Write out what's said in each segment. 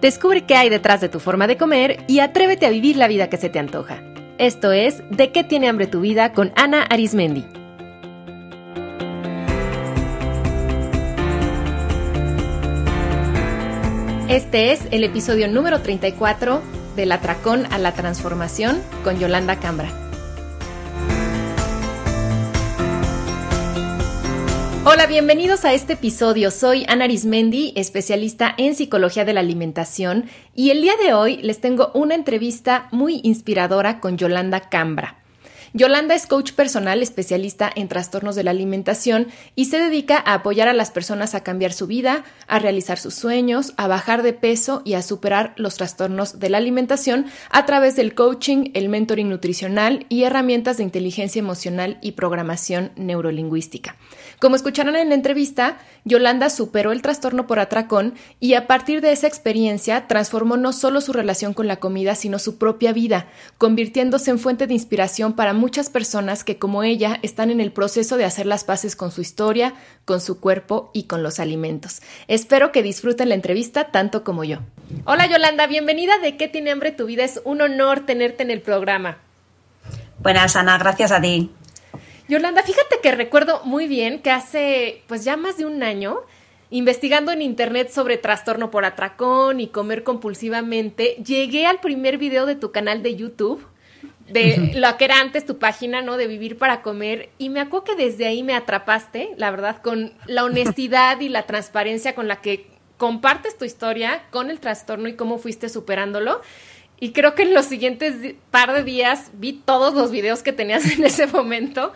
Descubre qué hay detrás de tu forma de comer y atrévete a vivir la vida que se te antoja. Esto es De qué tiene hambre tu vida con Ana Arismendi. Este es el episodio número 34 del Atracón a la Transformación con Yolanda Cambra. Hola, bienvenidos a este episodio. Soy Ana Arismendi, especialista en psicología de la alimentación, y el día de hoy les tengo una entrevista muy inspiradora con Yolanda Cambra. Yolanda es coach personal especialista en trastornos de la alimentación y se dedica a apoyar a las personas a cambiar su vida, a realizar sus sueños, a bajar de peso y a superar los trastornos de la alimentación a través del coaching, el mentoring nutricional y herramientas de inteligencia emocional y programación neurolingüística. Como escucharon en la entrevista, Yolanda superó el trastorno por atracón y a partir de esa experiencia transformó no solo su relación con la comida, sino su propia vida, convirtiéndose en fuente de inspiración para muchas personas que como ella están en el proceso de hacer las paces con su historia, con su cuerpo y con los alimentos. Espero que disfruten la entrevista tanto como yo. Hola Yolanda, bienvenida de ¿Qué tiene hambre tu vida? Es un honor tenerte en el programa. Buenas, Ana, gracias a ti. Yolanda, fíjate que recuerdo muy bien que hace pues ya más de un año, investigando en internet sobre trastorno por atracón y comer compulsivamente, llegué al primer video de tu canal de YouTube de lo que era antes tu página, ¿no? De vivir para comer. Y me acuerdo que desde ahí me atrapaste, la verdad, con la honestidad y la transparencia con la que compartes tu historia con el trastorno y cómo fuiste superándolo. Y creo que en los siguientes par de días vi todos los videos que tenías en ese momento,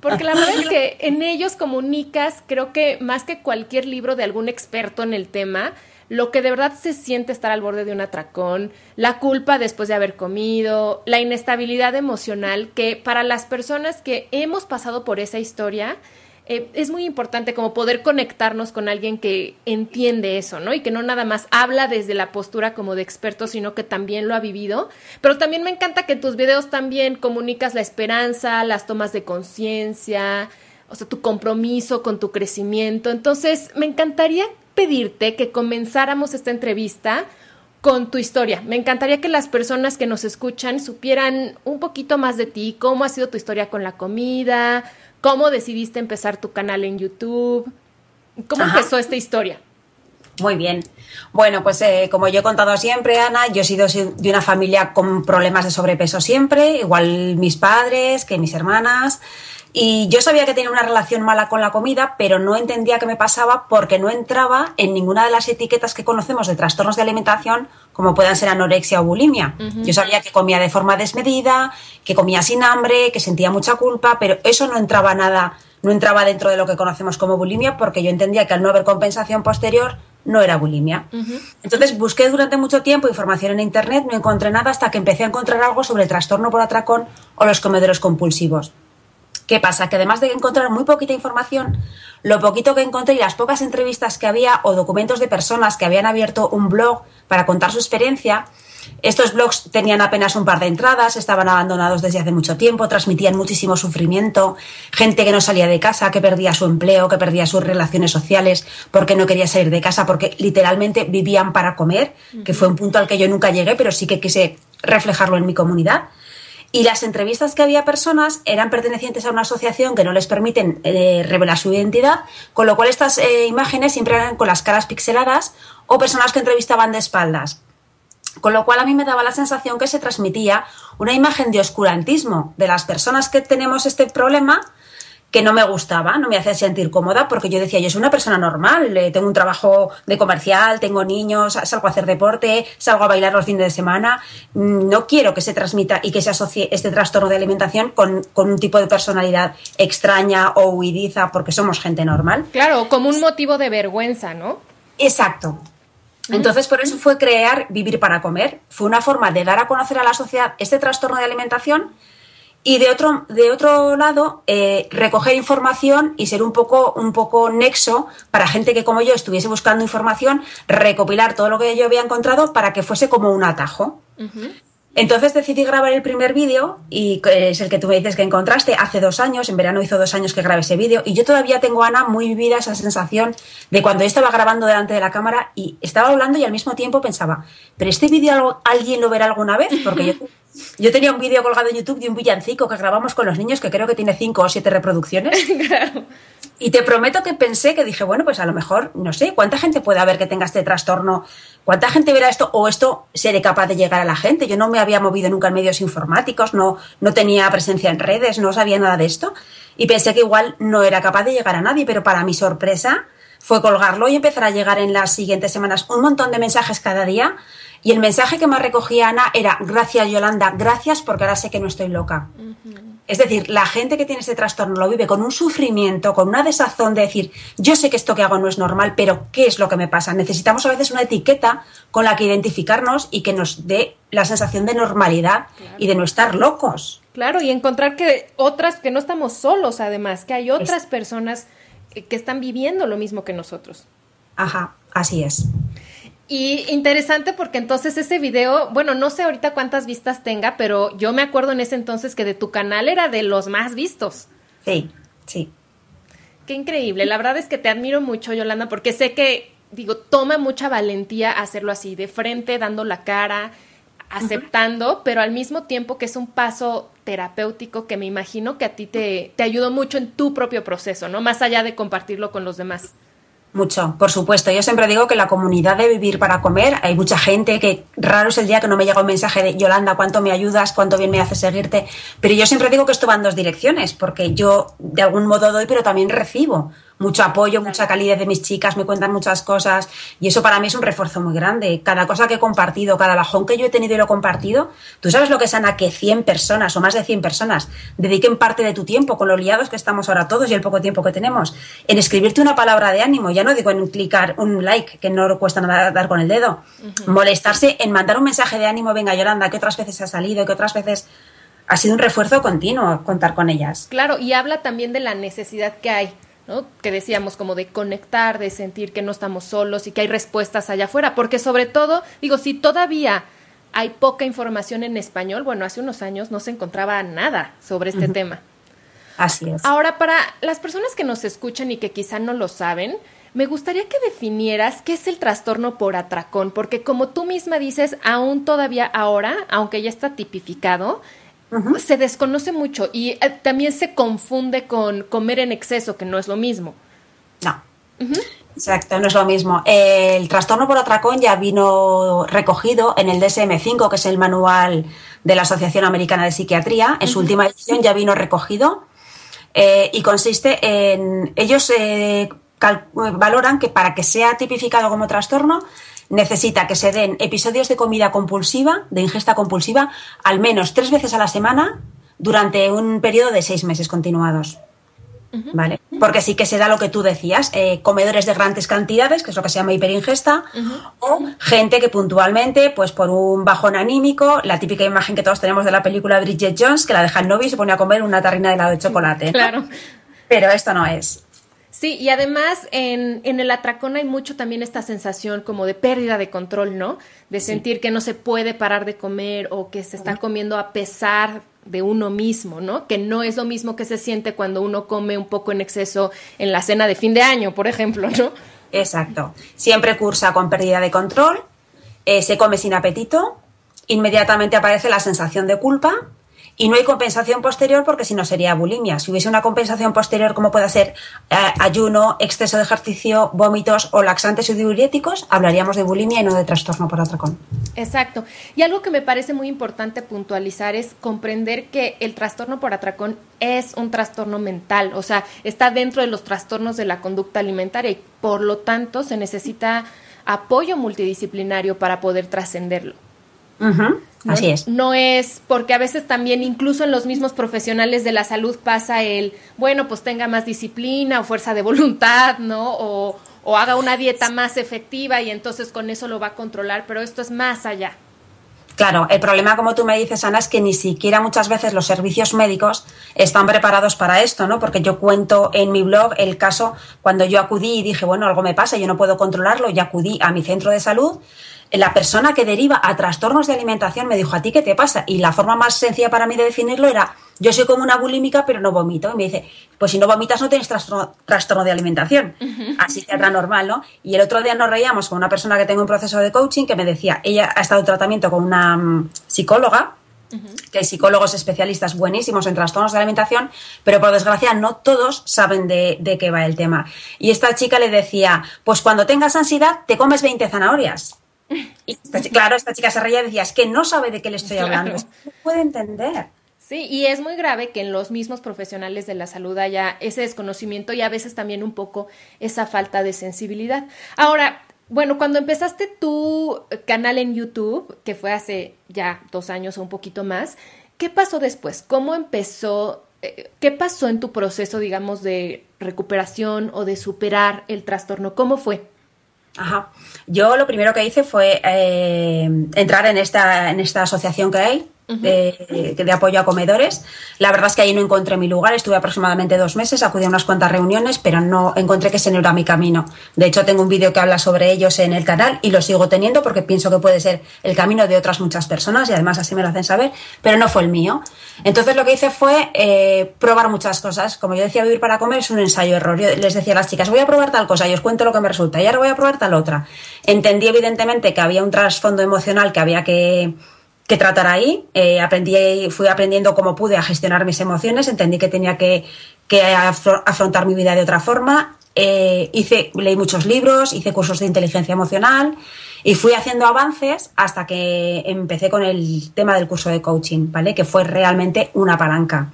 porque la verdad es que en ellos comunicas, creo que más que cualquier libro de algún experto en el tema, lo que de verdad se siente estar al borde de un atracón, la culpa después de haber comido, la inestabilidad emocional, que para las personas que hemos pasado por esa historia, eh, es muy importante como poder conectarnos con alguien que entiende eso, ¿no? Y que no nada más habla desde la postura como de experto, sino que también lo ha vivido. Pero también me encanta que en tus videos también comunicas la esperanza, las tomas de conciencia, o sea, tu compromiso con tu crecimiento. Entonces, me encantaría pedirte que comenzáramos esta entrevista con tu historia. Me encantaría que las personas que nos escuchan supieran un poquito más de ti, cómo ha sido tu historia con la comida, ¿Cómo decidiste empezar tu canal en YouTube? ¿Cómo empezó esta historia? Muy bien. Bueno, pues eh, como yo he contado siempre, Ana, yo he sido de una familia con problemas de sobrepeso siempre, igual mis padres que mis hermanas. Y yo sabía que tenía una relación mala con la comida, pero no entendía qué me pasaba porque no entraba en ninguna de las etiquetas que conocemos de trastornos de alimentación, como puedan ser anorexia o bulimia. Yo sabía que comía de forma desmedida, que comía sin hambre, que sentía mucha culpa, pero eso no entraba nada, no entraba dentro de lo que conocemos como bulimia, porque yo entendía que al no haber compensación posterior no era bulimia. Entonces busqué durante mucho tiempo información en internet, no encontré nada hasta que empecé a encontrar algo sobre el trastorno por atracón o los comedores compulsivos. ¿Qué pasa? Que además de encontrar muy poquita información, lo poquito que encontré y las pocas entrevistas que había o documentos de personas que habían abierto un blog para contar su experiencia, estos blogs tenían apenas un par de entradas, estaban abandonados desde hace mucho tiempo, transmitían muchísimo sufrimiento, gente que no salía de casa, que perdía su empleo, que perdía sus relaciones sociales porque no quería salir de casa, porque literalmente vivían para comer, que fue un punto al que yo nunca llegué, pero sí que quise reflejarlo en mi comunidad. Y las entrevistas que había personas eran pertenecientes a una asociación que no les permiten eh, revelar su identidad, con lo cual estas eh, imágenes siempre eran con las caras pixeladas o personas que entrevistaban de espaldas. Con lo cual a mí me daba la sensación que se transmitía una imagen de oscurantismo de las personas que tenemos este problema que no me gustaba, no me hacía sentir cómoda porque yo decía, yo soy una persona normal, eh, tengo un trabajo de comercial, tengo niños, salgo a hacer deporte, salgo a bailar los fines de semana, mm, no quiero que se transmita y que se asocie este trastorno de alimentación con, con un tipo de personalidad extraña o huidiza porque somos gente normal. Claro, como un motivo de vergüenza, ¿no? Exacto. Entonces, por eso fue crear Vivir para Comer. Fue una forma de dar a conocer a la sociedad este trastorno de alimentación y de otro, de otro lado, eh, recoger información y ser un poco, un poco nexo para gente que como yo estuviese buscando información, recopilar todo lo que yo había encontrado para que fuese como un atajo. Entonces decidí grabar el primer vídeo y es el que tú me dices que encontraste hace dos años, en verano hizo dos años que grabé ese vídeo y yo todavía tengo, Ana, muy vivida esa sensación de cuando yo estaba grabando delante de la cámara y estaba hablando y al mismo tiempo pensaba, pero este vídeo alguien lo verá alguna vez, porque yo, yo tenía un vídeo colgado en YouTube de un villancico que grabamos con los niños que creo que tiene cinco o siete reproducciones. Y te prometo que pensé que dije, bueno, pues a lo mejor, no sé, ¿cuánta gente puede haber que tenga este trastorno? ¿Cuánta gente verá esto o esto seré capaz de llegar a la gente? Yo no me había movido nunca en medios informáticos, no, no tenía presencia en redes, no sabía nada de esto. Y pensé que igual no era capaz de llegar a nadie, pero para mi sorpresa fue colgarlo y empezar a llegar en las siguientes semanas un montón de mensajes cada día. Y el mensaje que más recogía Ana era, gracias Yolanda, gracias porque ahora sé que no estoy loca. Es decir, la gente que tiene este trastorno lo vive con un sufrimiento, con una desazón de decir, yo sé que esto que hago no es normal, pero ¿qué es lo que me pasa? Necesitamos a veces una etiqueta con la que identificarnos y que nos dé la sensación de normalidad y de no estar locos. Claro, y encontrar que otras, que no estamos solos además, que hay otras personas que están viviendo lo mismo que nosotros. Ajá, así es. Y interesante porque entonces ese video, bueno, no sé ahorita cuántas vistas tenga, pero yo me acuerdo en ese entonces que de tu canal era de los más vistos. Sí, sí. Qué increíble. La verdad es que te admiro mucho, Yolanda, porque sé que, digo, toma mucha valentía hacerlo así, de frente, dando la cara, aceptando, pero al mismo tiempo que es un paso terapéutico que me imagino que a ti te, te ayudó mucho en tu propio proceso, ¿no? Más allá de compartirlo con los demás. Mucho, por supuesto. Yo siempre digo que la comunidad de vivir para comer, hay mucha gente que raro es el día que no me llega un mensaje de Yolanda, cuánto me ayudas, cuánto bien me hace seguirte. Pero yo siempre digo que esto va en dos direcciones, porque yo de algún modo doy, pero también recibo mucho apoyo, mucha calidez de mis chicas, me cuentan muchas cosas. Y eso para mí es un refuerzo muy grande. Cada cosa que he compartido, cada bajón que yo he tenido y lo he compartido, tú sabes lo que es, Ana, que 100 personas o más de 100 personas dediquen parte de tu tiempo, con los liados que estamos ahora todos y el poco tiempo que tenemos, en escribirte una palabra de ánimo, ya no digo en clicar un like, que no cuesta nada dar con el dedo, molestarse en mandar un mensaje de ánimo, venga Yolanda, que otras veces ha salido, que otras veces ha sido un refuerzo continuo contar con ellas. Claro, y habla también de la necesidad que hay ¿no? Que decíamos como de conectar, de sentir que no estamos solos y que hay respuestas allá afuera, porque sobre todo, digo, si todavía hay poca información en español, bueno, hace unos años no se encontraba nada sobre este tema. Así es. Ahora, para las personas que nos escuchan y que quizá no lo saben, me gustaría que definieras qué es el trastorno por atracón, porque como tú misma dices, aún todavía ahora, aunque ya está tipificado, se desconoce mucho y eh, también se confunde con comer en exceso, que no es lo mismo. No. Exacto, no es lo mismo. El trastorno por atracón ya vino recogido en el DSM-5, que es el manual de la Asociación Americana de Psiquiatría. En su última edición ya vino recogido eh, y consiste en. Ellos eh, valoran que para que sea tipificado como trastorno necesita que se den episodios de comida compulsiva, de ingesta compulsiva, al menos tres veces a la semana durante un periodo de seis meses continuados. ¿Vale? Porque sí que se da lo que tú decías, eh, comedores de grandes cantidades, que es lo que se llama hiperingesta, o gente que puntualmente, pues por un bajón anímico, la típica imagen que todos tenemos de la película Bridget Jones, que la deja el novio y se pone a comer una tarrina de helado de chocolate. Claro. Pero esto no es. Sí, y además en, en, el atracón hay mucho también esta sensación como de pérdida de control, ¿no? De sentir que no se puede parar de comer o que se está comiendo a pesar de uno mismo, ¿no? Que no es lo mismo que se siente cuando uno come un poco en exceso en la cena de fin de año, por ejemplo, ¿no? Exacto. Siempre cursa con pérdida de control, eh, se come sin apetito, inmediatamente aparece la sensación de culpa y no hay compensación posterior porque si no sería bulimia. Si hubiese una compensación posterior como puede ser eh, ayuno, exceso de ejercicio, vómitos o laxantes o diuréticos, hablaríamos de bulimia y no de trastorno por atracón. Exacto. Y algo que me parece muy importante puntualizar es comprender que el trastorno por atracón es un trastorno mental, o sea, está dentro de los trastornos de la conducta alimentaria y por lo tanto se necesita apoyo multidisciplinario para poder trascenderlo. Así es. No es porque a veces también incluso en los mismos profesionales de la salud pasa el, bueno, pues tenga más disciplina o fuerza de voluntad, ¿no? O, o haga una dieta más efectiva y entonces con eso lo va a controlar, pero esto es más allá. Claro, el problema, como tú me dices, Ana, es que ni siquiera muchas veces los servicios médicos están preparados para esto, ¿no? Porque yo cuento en mi blog el caso cuando yo acudí y dije, bueno, algo me pasa, yo no puedo controlarlo, y acudí a mi centro de salud la persona que deriva a trastornos de alimentación me dijo, ¿a ti qué te pasa? Y la forma más sencilla para mí de definirlo era, yo soy como una bulímica, pero no vomito. Y me dice, pues si no vomitas no tienes trastorno, de alimentación. Así que era normal, ¿no? Y el otro día nos reíamos con una persona que tengo un proceso de coaching que me decía, ella ha estado en tratamiento con una mm, psicóloga, que hay psicólogos especialistas buenísimos en trastornos de alimentación, pero por desgracia no todos saben de, de, qué va el tema. Y esta chica le decía, pues cuando tengas ansiedad te comes 20 zanahorias. Y claro, esta chica se reía y decía, es que no sabe de qué le estoy hablando, no puede entender. Sí, y es muy grave que en los mismos profesionales de la salud haya ese desconocimiento y a veces también un poco esa falta de sensibilidad. Ahora, bueno, cuando empezaste tu canal en YouTube, que fue hace ya dos años o un poquito más, ¿qué pasó después? ¿Cómo empezó? Eh, ¿Qué pasó en tu proceso, digamos, de recuperación o de superar el trastorno? ¿Cómo fue? Ajá. Yo lo primero que hice fue eh, entrar en esta, en esta asociación que hay, de, apoyo a comedores. La verdad es que ahí no encontré mi lugar, estuve aproximadamente dos meses, acudí a unas cuantas reuniones, pero no encontré que ese no era mi camino. De hecho, tengo un vídeo que habla sobre ellos en el canal y lo sigo teniendo porque pienso que puede ser el camino de otras muchas personas y además así me lo hacen saber, pero no fue el mío. Entonces lo que hice fue eh, probar muchas cosas. Como yo decía, vivir para comer es un ensayo-error. Yo les decía a las chicas, voy a probar tal cosa y os cuento lo que me resulta y ahora voy a probar tal otra. Entendí evidentemente que había un trasfondo emocional que había que que tratar ahí. Eh, aprendí, fui aprendiendo cómo pude a gestionar mis emociones, entendí que tenía que, afrontar mi vida de otra forma. Eh, hice, leí muchos libros, hice cursos de inteligencia emocional y fui haciendo avances hasta que empecé con el tema del curso de coaching, ¿vale? Que fue realmente una palanca.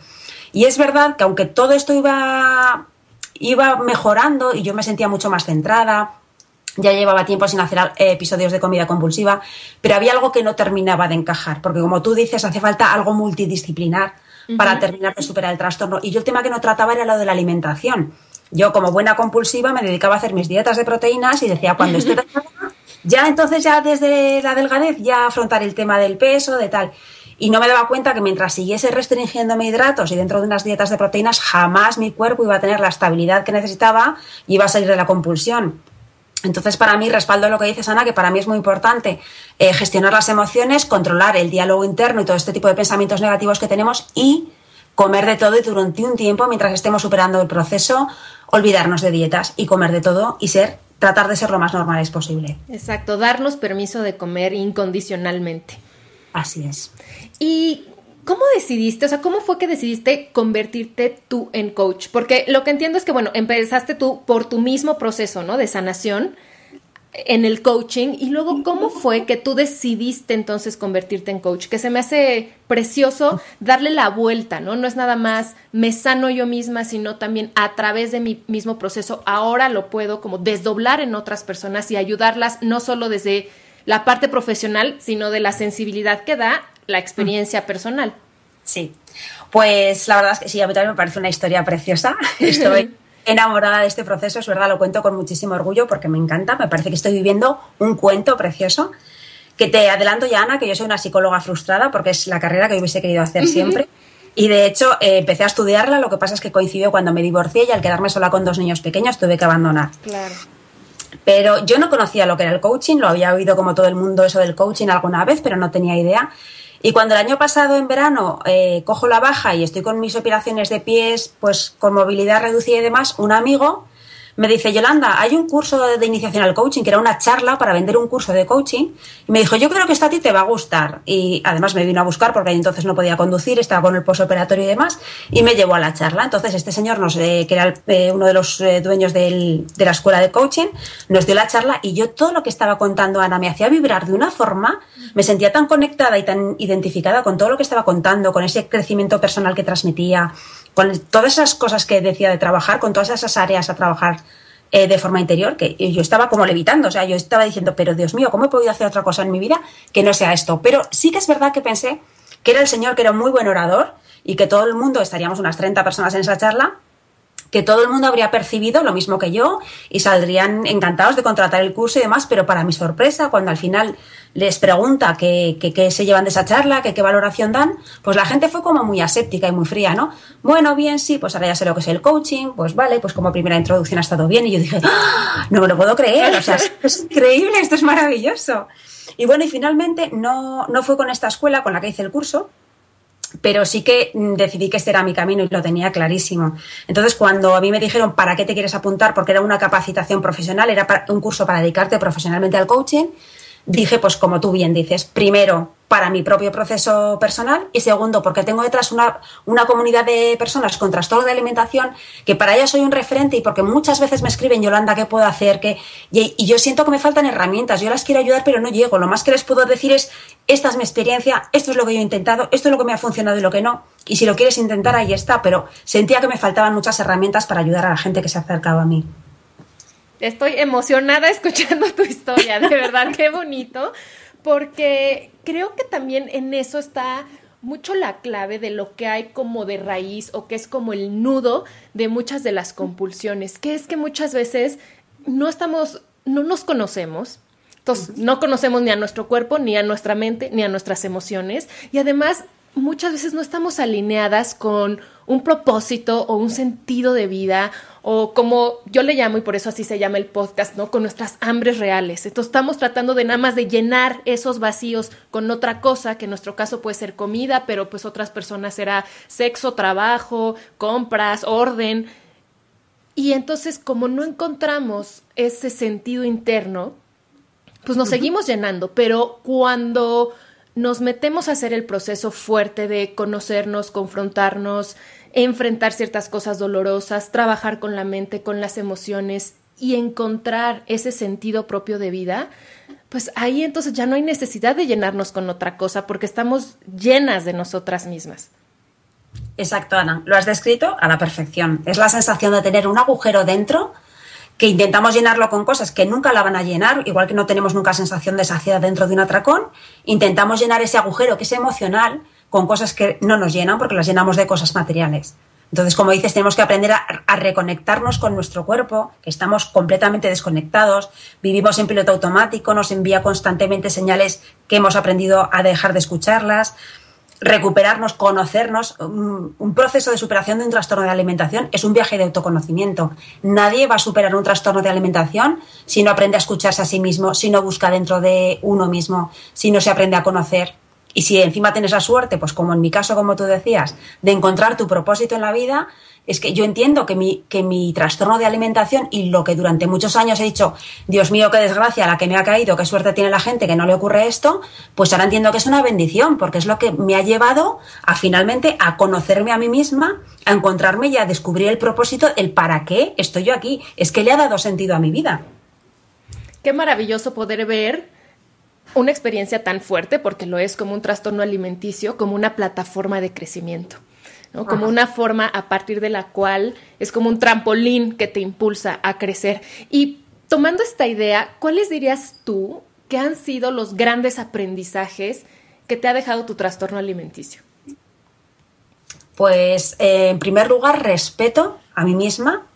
Y es verdad que aunque todo esto iba, iba mejorando y yo me sentía mucho más centrada, ya llevaba tiempo sin hacer eh, episodios de comida compulsiva, pero había algo que no terminaba de encajar, porque como tú dices, hace falta algo multidisciplinar para terminar de superar el trastorno. Y yo el tema que no trataba era lo de la alimentación. Yo, como buena compulsiva, me dedicaba a hacer mis dietas de proteínas y decía, cuando estoy ya entonces ya desde la delgadez, ya afrontar el tema del peso, de tal. Y no me daba cuenta que mientras siguiese restringiéndome hidratos y dentro de unas dietas de proteínas, jamás mi cuerpo iba a tener la estabilidad que necesitaba y iba a salir de la compulsión. Entonces, para mí, respaldo lo que dices, Ana, que para mí es muy importante eh, gestionar las emociones, controlar el diálogo interno y todo este tipo de pensamientos negativos que tenemos y comer de todo y durante un tiempo, mientras estemos superando el proceso, olvidarnos de dietas y comer de todo y ser, tratar de ser lo más normales posible. Exacto, darnos permiso de comer incondicionalmente. Así es. Y ¿Cómo decidiste, o sea, cómo fue que decidiste convertirte tú en coach? Porque lo que entiendo es que, bueno, empezaste tú por tu mismo proceso, ¿no? De sanación en el coaching y luego cómo fue que tú decidiste entonces convertirte en coach, que se me hace precioso darle la vuelta, ¿no? No es nada más me sano yo misma, sino también a través de mi mismo proceso ahora lo puedo como desdoblar en otras personas y ayudarlas no solo desde la parte profesional, sino de la sensibilidad que da la experiencia personal. Sí, pues la verdad es que sí, a mí también me parece una historia preciosa. Estoy enamorada de este proceso, es verdad, lo cuento con muchísimo orgullo porque me encanta, me parece que estoy viviendo un cuento precioso. Que te adelanto ya, Ana, que yo soy una psicóloga frustrada porque es la carrera que hubiese querido hacer siempre. Y de hecho eh, empecé a estudiarla, lo que pasa es que coincidió cuando me divorcié y al quedarme sola con dos niños pequeños tuve que abandonar. Claro. Pero yo no conocía lo que era el coaching, lo había oído como todo el mundo eso del coaching alguna vez, pero no tenía idea. Y cuando el año pasado en verano eh, cojo la baja y estoy con mis operaciones de pies, pues con movilidad reducida y demás, un amigo me dice, Yolanda, hay un curso de iniciación al coaching, que era una charla para vender un curso de coaching. Y me dijo, yo creo que esto a ti te va a gustar. Y además me vino a buscar porque entonces no podía conducir, estaba con el posoperatorio y demás, y me llevó a la charla. Entonces este señor, nos, que era eh, uno de los eh, dueños de la escuela de coaching, nos dio la charla y yo todo lo que estaba contando Ana me hacía vibrar de una forma, me sentía tan conectada y tan identificada con todo lo que estaba contando, con ese crecimiento personal que transmitía, con todas esas cosas que decía de trabajar, con todas esas áreas a trabajar eh, de forma interior, que yo estaba como levitando, o sea, yo estaba diciendo, pero Dios mío, ¿cómo he podido hacer otra cosa en mi vida que no sea esto? Pero sí que es verdad que pensé que era el señor que era un muy buen orador y que todo el mundo, estaríamos unas 30 personas en esa charla, que todo el mundo habría percibido lo mismo que yo y saldrían encantados de contratar el curso y demás, pero para mi sorpresa, cuando al final les pregunta qué, se llevan de esa charla, qué valoración dan, pues la gente fue como muy aséptica y muy fría, ¿no? Bueno, bien, sí, pues ahora ya sé lo que es el coaching, pues vale, pues como primera introducción ha estado bien y yo dije, ¡Ah! no me lo puedo creer, o sea, es increíble, esto es maravilloso. Y bueno, y finalmente no, no fue con esta escuela con la que hice el curso, pero sí que mm, decidí que este era mi camino y lo tenía clarísimo. Entonces, cuando a mí me dijeron, ¿para qué te quieres apuntar? Porque era una capacitación profesional, era un curso para dedicarte profesionalmente al coaching, dije, pues como tú bien dices, primero para mi propio proceso personal y segundo porque tengo detrás una, una comunidad de personas con trastorno de alimentación que para ellas soy un referente y porque muchas veces me escriben, Yolanda, ¿qué puedo hacer? que Y, y, yo siento que me faltan herramientas, yo las quiero ayudar pero no llego. Lo más que les puedo decir es, esta es mi experiencia, esto es lo que yo he intentado, esto es lo que me ha funcionado y lo que no. Y si lo quieres intentar, ahí está, pero sentía que me faltaban muchas herramientas para ayudar a la gente que se acercaba a mí. Estoy emocionada escuchando tu historia, de verdad, qué bonito, porque creo que también en eso está mucho la clave de lo que hay como de raíz o que es como el nudo de muchas de las compulsiones, que es que muchas veces no estamos, no nos conocemos, entonces no conocemos ni a nuestro cuerpo, ni a nuestra mente, ni a nuestras emociones y además muchas veces no estamos alineadas con un propósito o un sentido de vida o como yo le llamo y por eso así se llama el podcast, ¿no? Con nuestras hambres reales. Entonces estamos tratando de nada más de llenar esos vacíos con otra cosa, que en nuestro caso puede ser comida, pero pues otras personas será sexo, trabajo, compras, orden. Y entonces como no encontramos ese sentido interno, pues nos seguimos llenando, pero cuando nos metemos a hacer el proceso fuerte de conocernos, confrontarnos, enfrentar ciertas cosas dolorosas, trabajar con la mente, con las emociones y encontrar ese sentido propio de vida, pues ahí entonces ya no hay necesidad de llenarnos con otra cosa porque estamos llenas de nosotras mismas. Exacto, Ana. Lo has descrito a la perfección. Es la sensación de tener un agujero dentro que intentamos llenarlo con cosas que nunca la van a llenar, igual que no tenemos nunca sensación de saciedad dentro de un atracón, intentamos llenar ese agujero que es emocional con cosas que no nos llenan porque las llenamos de cosas materiales. Entonces, como dices, tenemos que aprender a, reconectarnos con nuestro cuerpo, que estamos completamente desconectados, vivimos en piloto automático, nos envía constantemente señales que hemos aprendido a dejar de escucharlas recuperarnos, conocernos. Un, proceso de superación de un trastorno de alimentación es un viaje de autoconocimiento. Nadie va a superar un trastorno de alimentación si no aprende a escucharse a sí mismo, si no busca dentro de uno mismo, si no se aprende a conocer. Y si encima tienes la suerte, pues como en mi caso, como tú decías, de encontrar tu propósito en la vida, es que yo entiendo que mi, que mi trastorno de alimentación y lo que durante muchos años he dicho, Dios mío, qué desgracia la que me ha caído, qué suerte tiene la gente que no le ocurre esto, pues ahora entiendo que es una bendición, porque es lo que me ha llevado a finalmente a conocerme a mí misma, a encontrarme y a descubrir el propósito, el para qué estoy yo aquí. Es que le ha dado sentido a mi vida. Qué maravilloso poder ver una experiencia tan fuerte, porque lo es como un trastorno alimenticio, como una plataforma de crecimiento. Como una forma a partir de la cual es como un trampolín que te impulsa a crecer. Y tomando esta idea, ¿cuáles dirías tú que han sido los grandes aprendizajes que te ha dejado tu trastorno alimenticio? Pues, eh, en primer lugar, respeto a mí misma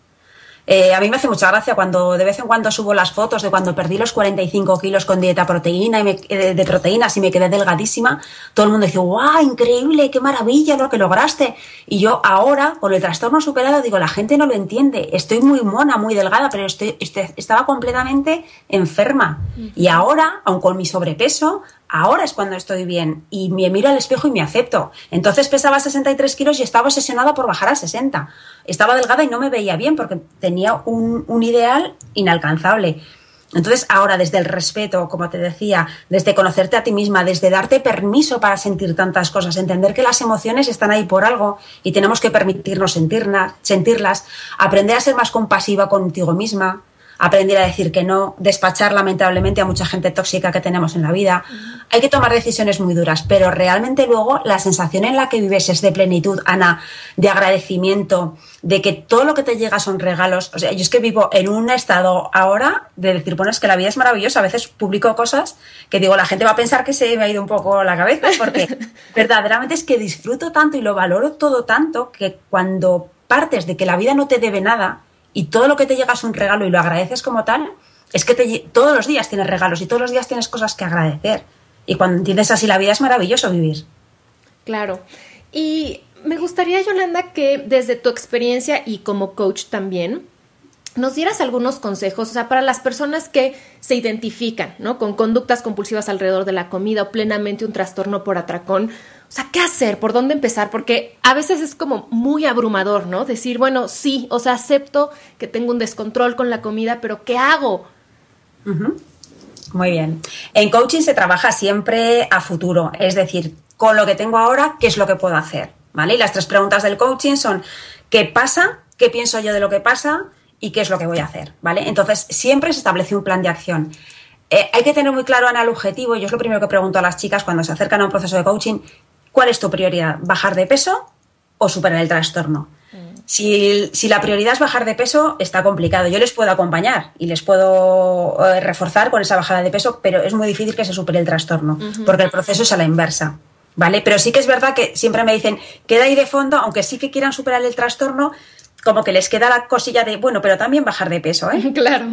eh, a mí me hace mucha gracia cuando de vez en cuando subo las fotos de cuando perdí los 45 kilos con dieta proteína y me, eh, de proteínas y me quedé delgadísima. Todo el mundo dice, ¡guau! Increíble, qué maravilla lo que lograste. Y yo ahora, con el trastorno superado, digo, la gente no lo entiende. Estoy muy mona, muy delgada, pero estoy, estaba completamente enferma. Y ahora, aun con mi sobrepeso, ahora es cuando estoy bien y me miro al espejo y me acepto. Entonces pesaba 63 kilos y estaba obsesionada por bajar a 60. Estaba delgada y no me veía bien porque tenía un, un ideal inalcanzable. Entonces, ahora desde el respeto, como te decía, desde conocerte a ti misma, desde darte permiso para sentir tantas cosas, entender que las emociones están ahí por algo y tenemos que permitirnos sentirlas, sentirlas aprender a ser más compasiva contigo misma, aprender a decir que no, despachar lamentablemente a mucha gente tóxica que tenemos en la vida. Hay que tomar decisiones muy duras, pero realmente luego la sensación en la que vives es de plenitud, Ana, de agradecimiento, de que todo lo que te llega son regalos. O sea, yo es que vivo en un estado ahora de decir, bueno, es que la vida es maravillosa. A veces publico cosas que digo, la gente va a pensar que se me ha ido un poco la cabeza, porque verdaderamente es que disfruto tanto y lo valoro todo tanto que cuando partes de que la vida no te debe nada y todo lo que te llega es un regalo y lo agradeces como tal, es que todos los días tienes regalos y todos los días tienes cosas que agradecer. Y cuando entiendes así la vida es maravilloso vivir. Claro. Y me gustaría, Yolanda, que desde tu experiencia y como coach también, nos dieras algunos consejos, o sea, para las personas que se identifican, ¿no? Con conductas compulsivas alrededor de la comida o plenamente un trastorno por atracón. O sea, ¿qué hacer? ¿Por dónde empezar? Porque a veces es como muy abrumador, ¿no? Decir, bueno, sí, o sea, acepto que tengo un descontrol con la comida, pero ¿qué hago? Muy bien. En coaching se trabaja siempre a futuro, es decir, con lo que tengo ahora, ¿qué es lo que puedo hacer? ¿Vale? Y las tres preguntas del coaching son, ¿qué pasa? ¿Qué pienso yo de lo que pasa? ¿Y qué es lo que voy a hacer? ¿Vale? Entonces, siempre se establece un plan de acción. Eh, hay que tener muy claro, Ana, el objetivo. Yo es lo primero que pregunto a las chicas cuando se acercan a un proceso de coaching. ¿Cuál es tu prioridad? ¿Bajar de peso o superar el trastorno? Si, la prioridad es bajar de peso, está complicado. Yo les puedo acompañar y les puedo eh, reforzar con esa bajada de peso, pero es muy difícil que se supere el trastorno, porque el proceso es a la inversa. ¿Vale? Pero sí que es verdad que siempre me dicen, queda ahí de fondo, aunque sí que quieran superar el trastorno, como que les queda la cosilla de, bueno, pero también bajar de peso, ¿eh? Claro.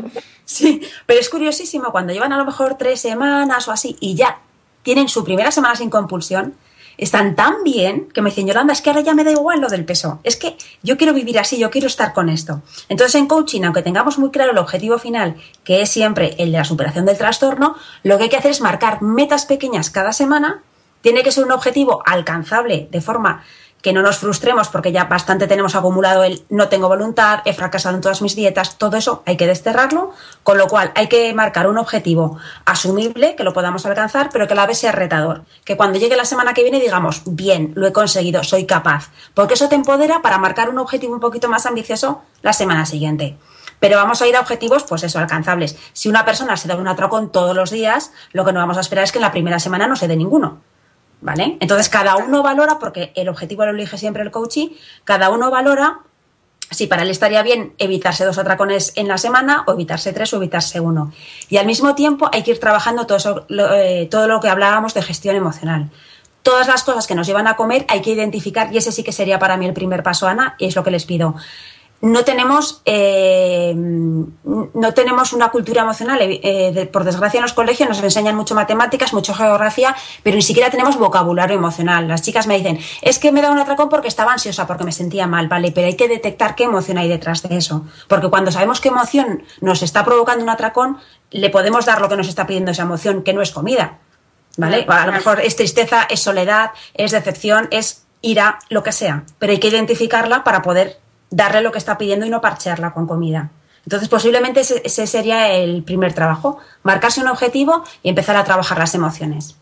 Sí, pero es curiosísimo cuando llevan a lo mejor tres semanas o así y ya tienen su primera semana sin compulsión, están tan bien que me dicen, Yolanda, es que ahora ya me da igual lo del peso. Es que yo quiero vivir así, yo quiero estar con esto. Entonces, en coaching, aunque tengamos muy claro el objetivo final, que es siempre el de la superación del trastorno, lo que hay que hacer es marcar metas pequeñas cada semana. Tiene que ser un objetivo alcanzable de forma que no nos frustremos porque ya bastante tenemos acumulado el no tengo voluntad, he fracasado en todas mis dietas, todo eso hay que desterrarlo, con lo cual hay que marcar un objetivo asumible, que lo podamos alcanzar, pero que a la vez sea retador, que cuando llegue la semana que viene digamos, bien, lo he conseguido, soy capaz, porque eso te empodera para marcar un objetivo un poquito más ambicioso la semana siguiente. Pero vamos a ir a objetivos, pues eso, alcanzables. Si una persona se da un atracón todos los días, lo que no vamos a esperar es que en la primera semana no se dé ninguno ¿vale? Entonces cada uno valora, porque el objetivo lo elige siempre el coaching, cada uno valora si para él estaría bien evitarse dos atracones en la semana o evitarse tres o evitarse uno. Y al mismo tiempo hay que ir trabajando todo, eh, todo lo que hablábamos de gestión emocional. Todas las cosas que nos llevan a comer hay que identificar y ese sí que sería para mí el primer paso, Ana, y es lo que les pido no tenemos, eh, no tenemos una cultura emocional. Eh, por desgracia, en los colegios nos enseñan mucho matemáticas, mucho geografía, pero ni siquiera tenemos vocabulario emocional. Las chicas me dicen, es que me da un atracón porque estaba ansiosa, porque me sentía mal, ¿vale? Pero hay que detectar qué emoción hay detrás de eso. Porque cuando sabemos qué emoción nos está provocando un atracón, le podemos dar lo que nos está pidiendo esa emoción, que no es comida. ¿Vale? A lo mejor es tristeza, es soledad, es decepción, es ira, lo que sea. Pero hay que identificarla para poder darle lo que está pidiendo y no parchearla con comida. Entonces, posiblemente ese, sería el primer trabajo, marcarse un objetivo y empezar a trabajar las emociones.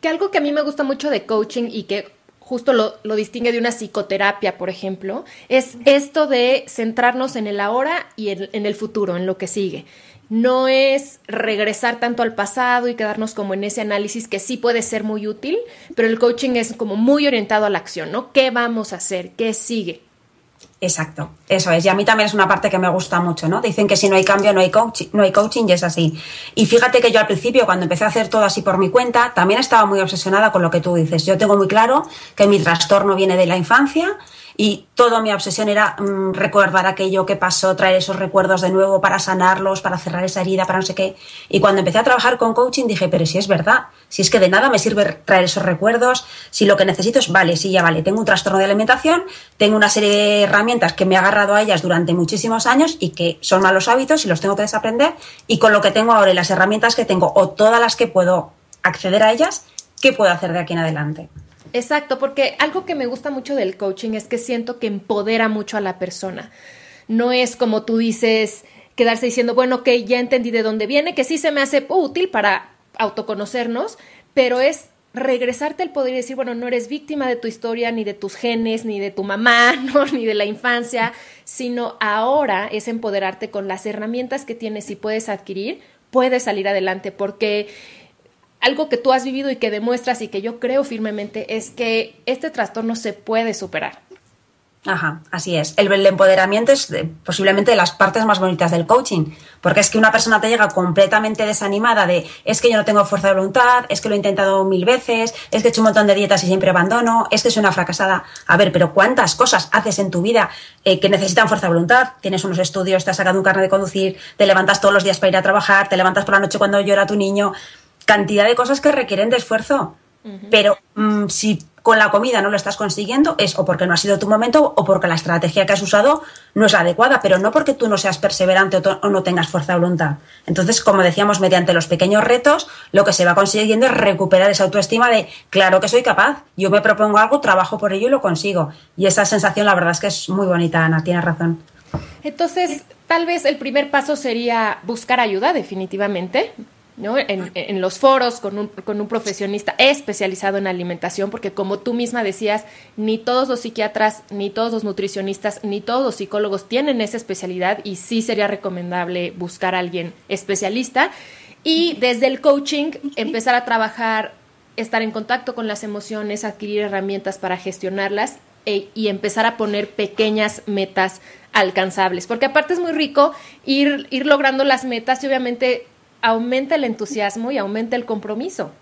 Que algo que a mí me gusta mucho de coaching y que justo lo, distingue de una psicoterapia, por ejemplo, es esto de centrarnos en el ahora y en, el futuro, en lo que sigue. No es regresar tanto al pasado y quedarnos como en ese análisis que sí puede ser muy útil, pero el coaching es como muy orientado a la acción, ¿no? ¿Qué vamos a hacer? ¿Qué sigue? Exacto, eso es. Y a mí también es una parte que me gusta mucho, ¿no? Dicen que si no hay cambio no hay, coaching, no hay coaching y es así. Y fíjate que yo al principio, cuando empecé a hacer todo así por mi cuenta, también estaba muy obsesionada con lo que tú dices. Yo tengo muy claro que mi trastorno viene de la infancia y toda mi obsesión era mm, recordar aquello que pasó, traer esos recuerdos de nuevo para sanarlos, para cerrar esa herida, para no sé qué. Y cuando empecé a trabajar con coaching dije, pero si es verdad, si es que de nada me sirve traer esos recuerdos, si lo que necesito es, vale, sí, ya vale, tengo un trastorno de alimentación, tengo una serie de herramientas que me he agarrado a ellas durante muchísimos años y que son malos hábitos y los tengo que desaprender, y con lo que tengo ahora y las herramientas que tengo o todas las que puedo acceder a ellas, ¿qué puedo hacer de aquí en adelante? Exacto, porque algo que me gusta mucho del coaching es que siento que empodera mucho a la persona. No es como tú dices, quedarse diciendo, bueno, que ya entendí de dónde viene, que sí se me hace útil para autoconocernos, pero es regresarte al poder y decir, bueno, no eres víctima de tu historia, ni de tus genes, ni de tu mamá, ni de la infancia, sino ahora es empoderarte con las herramientas que tienes y puedes adquirir, puedes salir adelante, porque algo que tú has vivido y que demuestras y que yo creo firmemente es que este trastorno se puede superar. Ajá, así es. El, empoderamiento es posiblemente de las partes más bonitas del coaching, porque es que una persona te llega completamente desanimada de es que yo no tengo fuerza de voluntad, es que lo he intentado mil veces, es que he hecho un montón de dietas y siempre abandono, es que soy una fracasada. A ver, pero ¿cuántas cosas haces en tu vida eh, que necesitan fuerza de voluntad? Tienes unos estudios, te has sacado un carnet de conducir, te levantas todos los días para ir a trabajar, te levantas por la noche cuando llora tu niño, cantidad de cosas que requieren de esfuerzo. Pero mm, si con la comida no lo estás consiguiendo, es o porque no ha sido tu momento o porque la estrategia que has usado no es adecuada, pero no porque tú no seas perseverante o, no tengas fuerza de voluntad. Entonces, como decíamos, mediante los pequeños retos, lo que se va consiguiendo es recuperar esa autoestima de, claro que soy capaz, yo me propongo algo, trabajo por ello y lo consigo. Y esa sensación, la verdad es que es muy bonita, Ana, tienes razón. Entonces, tal vez el primer paso sería buscar ayuda, definitivamente. ¿No? En, los foros con un, con un, profesionista especializado en alimentación, porque como tú misma decías, ni todos los psiquiatras, ni todos los nutricionistas, ni todos los psicólogos tienen esa especialidad y sí sería recomendable buscar a alguien especialista. Y desde el coaching empezar a trabajar, estar en contacto con las emociones, adquirir herramientas para gestionarlas e, y empezar a poner pequeñas metas alcanzables, porque aparte es muy rico ir, ir logrando las metas y obviamente aumenta el entusiasmo y aumenta el compromiso.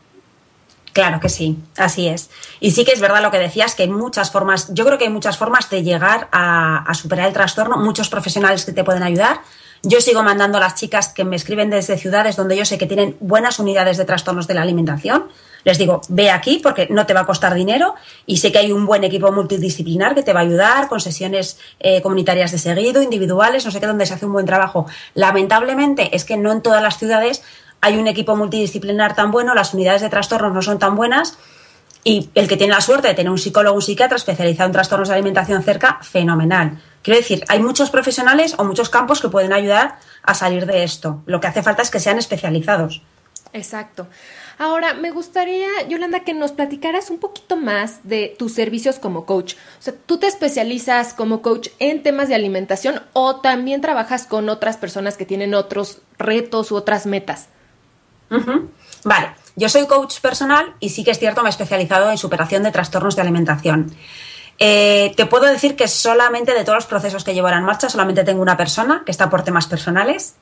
Claro que sí, así es. Y sí que es verdad lo que decías, que hay muchas formas, yo creo que hay muchas formas de llegar a, superar el trastorno, muchos profesionales que te pueden ayudar. Yo sigo mandando a las chicas que me escriben desde ciudades donde yo sé que tienen buenas unidades de trastornos de la alimentación. Les digo, ve aquí porque no te va a costar dinero y sé que hay un buen equipo multidisciplinar que te va a ayudar con sesiones eh, comunitarias de seguido, individuales, no sé qué, donde se hace un buen trabajo. Lamentablemente es que no en todas las ciudades hay un equipo multidisciplinar tan bueno, las unidades de trastornos no son tan buenas y el que tiene la suerte de tener un psicólogo o un psiquiatra especializado en trastornos de alimentación cerca, fenomenal. Quiero decir, hay muchos profesionales o muchos campos que pueden ayudar a salir de esto. Lo que hace falta es que sean especializados. Exacto. Ahora, me gustaría, Yolanda, que nos platicaras un poquito más de tus servicios como coach. O sea, ¿tú te especializas como coach en temas de alimentación o también trabajas con otras personas que tienen otros retos u otras metas? Vale, yo soy coach personal y sí que es cierto, me he especializado en superación de trastornos de alimentación. Eh, te puedo decir que solamente de todos los procesos que llevo en marcha, solamente tengo una persona que está por temas personales.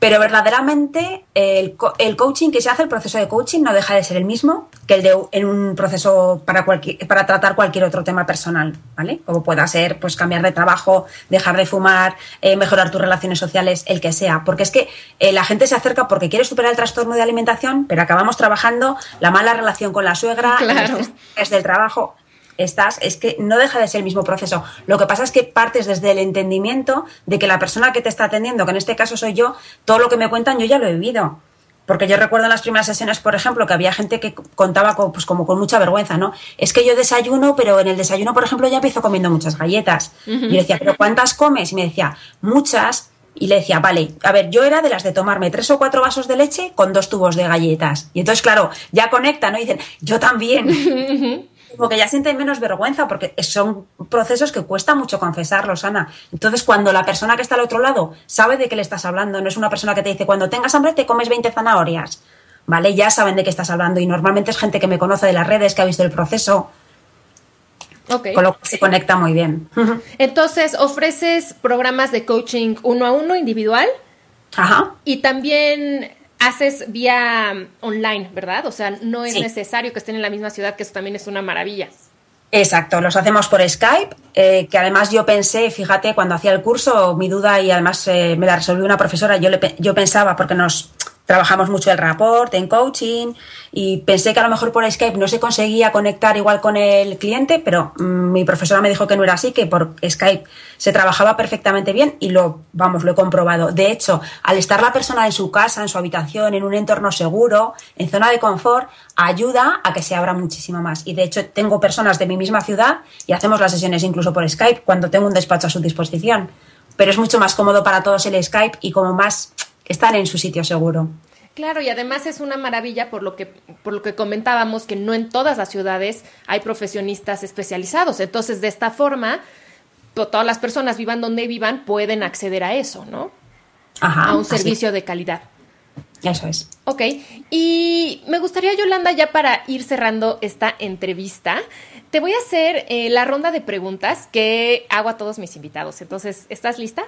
Pero verdaderamente el, coaching que se hace, el proceso de coaching, no deja de ser el mismo que el de en un proceso para, para tratar cualquier otro tema personal, ¿vale? Como pueda ser, pues cambiar de trabajo, dejar de fumar, eh, mejorar tus relaciones sociales, el que sea. Porque es que eh, la gente se acerca porque quiere superar el trastorno de alimentación, pero acabamos trabajando la mala relación con la suegra, claro. el del trabajo estás, es que no deja de ser el mismo proceso. Lo que pasa es que partes desde el entendimiento de que la persona que te está atendiendo, que en este caso soy yo, todo lo que me cuentan yo ya lo he vivido. Porque yo recuerdo en las primeras sesiones, por ejemplo, que había gente que contaba con, pues como con mucha vergüenza, ¿no? Es que yo desayuno, pero en el desayuno, por ejemplo, ya empiezo comiendo muchas galletas. Y decía, ¿pero cuántas comes? Y me decía, muchas. Y le decía, vale, a ver, yo era de las de tomarme tres o cuatro vasos de leche con dos tubos de galletas. Y entonces, claro, ya conecta, ¿no? Y dicen, yo también. Como que ya sienten menos vergüenza porque son procesos que cuesta mucho confesarlos, Ana. Entonces, cuando la persona que está al otro lado sabe de qué le estás hablando, no es una persona que te dice, cuando tengas hambre te comes 20 zanahorias, ¿vale? Ya saben de qué estás hablando y normalmente es gente que me conoce de las redes, que ha visto el proceso. Con lo que se conecta muy bien. Entonces, ofreces programas de coaching uno a uno, individual. Ajá. Y también haces vía online, ¿verdad? O sea, no es necesario que estén en la misma ciudad, que eso también es una maravilla. Exacto, los hacemos por Skype, eh, que además yo pensé, fíjate, cuando hacía el curso, mi duda y además eh, me la resolvió una profesora, yo, le, yo pensaba, porque nos trabajamos mucho el rapport en coaching y pensé que a lo mejor por Skype no se conseguía conectar igual con el cliente, pero mm, mi profesora me dijo que no era así, que por Skype se trabajaba perfectamente bien y lo, vamos, lo he comprobado. De hecho, al estar la persona en su casa, en su habitación, en un entorno seguro, en zona de confort, ayuda a que se abra muchísimo más. Y de hecho, tengo personas de mi misma ciudad y hacemos las sesiones incluso por Skype cuando tengo un despacho a su disposición. Pero es mucho más cómodo para todos el Skype y como más están en su sitio seguro. Claro, y además es una maravilla por lo que por lo que comentábamos que no en todas las ciudades hay profesionistas especializados. Entonces, de esta forma, todas las personas vivan donde vivan pueden acceder a eso, ¿no? Ajá, a un servicio de calidad. Eso es. Ok, y me gustaría, Yolanda, ya para ir cerrando esta entrevista, te voy a hacer eh, la ronda de preguntas que hago a todos mis invitados. Entonces, ¿estás lista?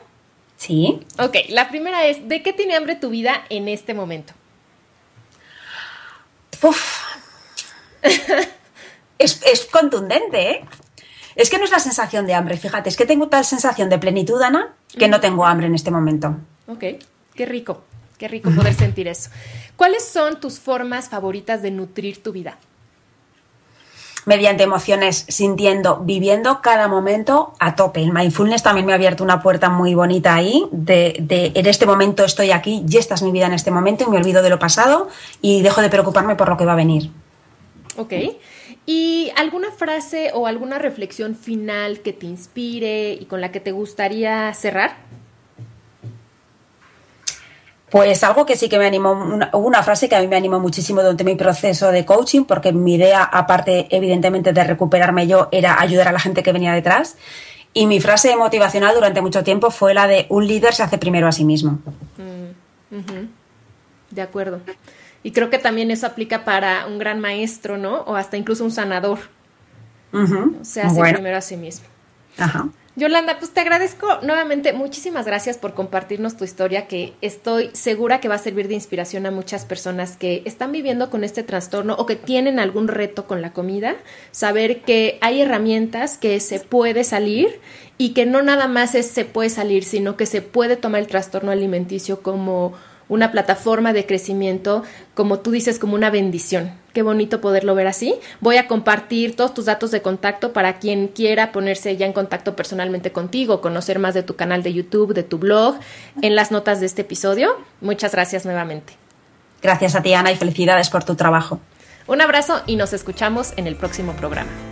Sí. Ok, la primera es, ¿de qué tiene hambre tu vida en este momento? Uf. es, es contundente, ¿eh? Es que no es la sensación de hambre, fíjate, es que tengo tal sensación de plenitud, Ana, que no tengo hambre en este momento. Ok, qué rico, qué rico poder sentir eso. ¿Cuáles son tus formas favoritas de nutrir tu vida? Mediante emociones, sintiendo, viviendo cada momento a tope. El mindfulness también me ha abierto una puerta muy bonita ahí, de, de en este momento estoy aquí y esta es mi vida en este momento y me olvido de lo pasado y dejo de preocuparme por lo que va a venir. Ok. ¿Y alguna frase o alguna reflexión final que te inspire y con la que te gustaría cerrar? Pues algo que sí que me animó, una, una, frase que a mí me animó muchísimo durante mi proceso de coaching, porque mi idea, aparte evidentemente de recuperarme yo, era ayudar a la gente que venía detrás. Y mi frase motivacional durante mucho tiempo fue la de un líder se hace primero a sí mismo. Mm, uh -huh. De acuerdo. Y creo que también eso aplica para un gran maestro, ¿no? O hasta incluso un sanador. Uh -huh. Sea, hace bueno. primero a sí mismo. Ajá. Yolanda, pues te agradezco nuevamente, muchísimas gracias por compartirnos tu historia, que estoy segura que va a servir de inspiración a muchas personas que están viviendo con este trastorno o que tienen algún reto con la comida, saber que hay herramientas que se puede salir y que no nada más es se puede salir, sino que se puede tomar el trastorno alimenticio como una plataforma de crecimiento, como tú dices, como una bendición. Qué bonito poderlo ver así. Voy a compartir todos tus datos de contacto para quien quiera ponerse ya en contacto personalmente contigo, conocer más de tu canal de YouTube, de tu blog, en las notas de este episodio. Muchas gracias nuevamente. Gracias a ti, Ana, y felicidades por tu trabajo. Un abrazo y nos escuchamos en el próximo programa.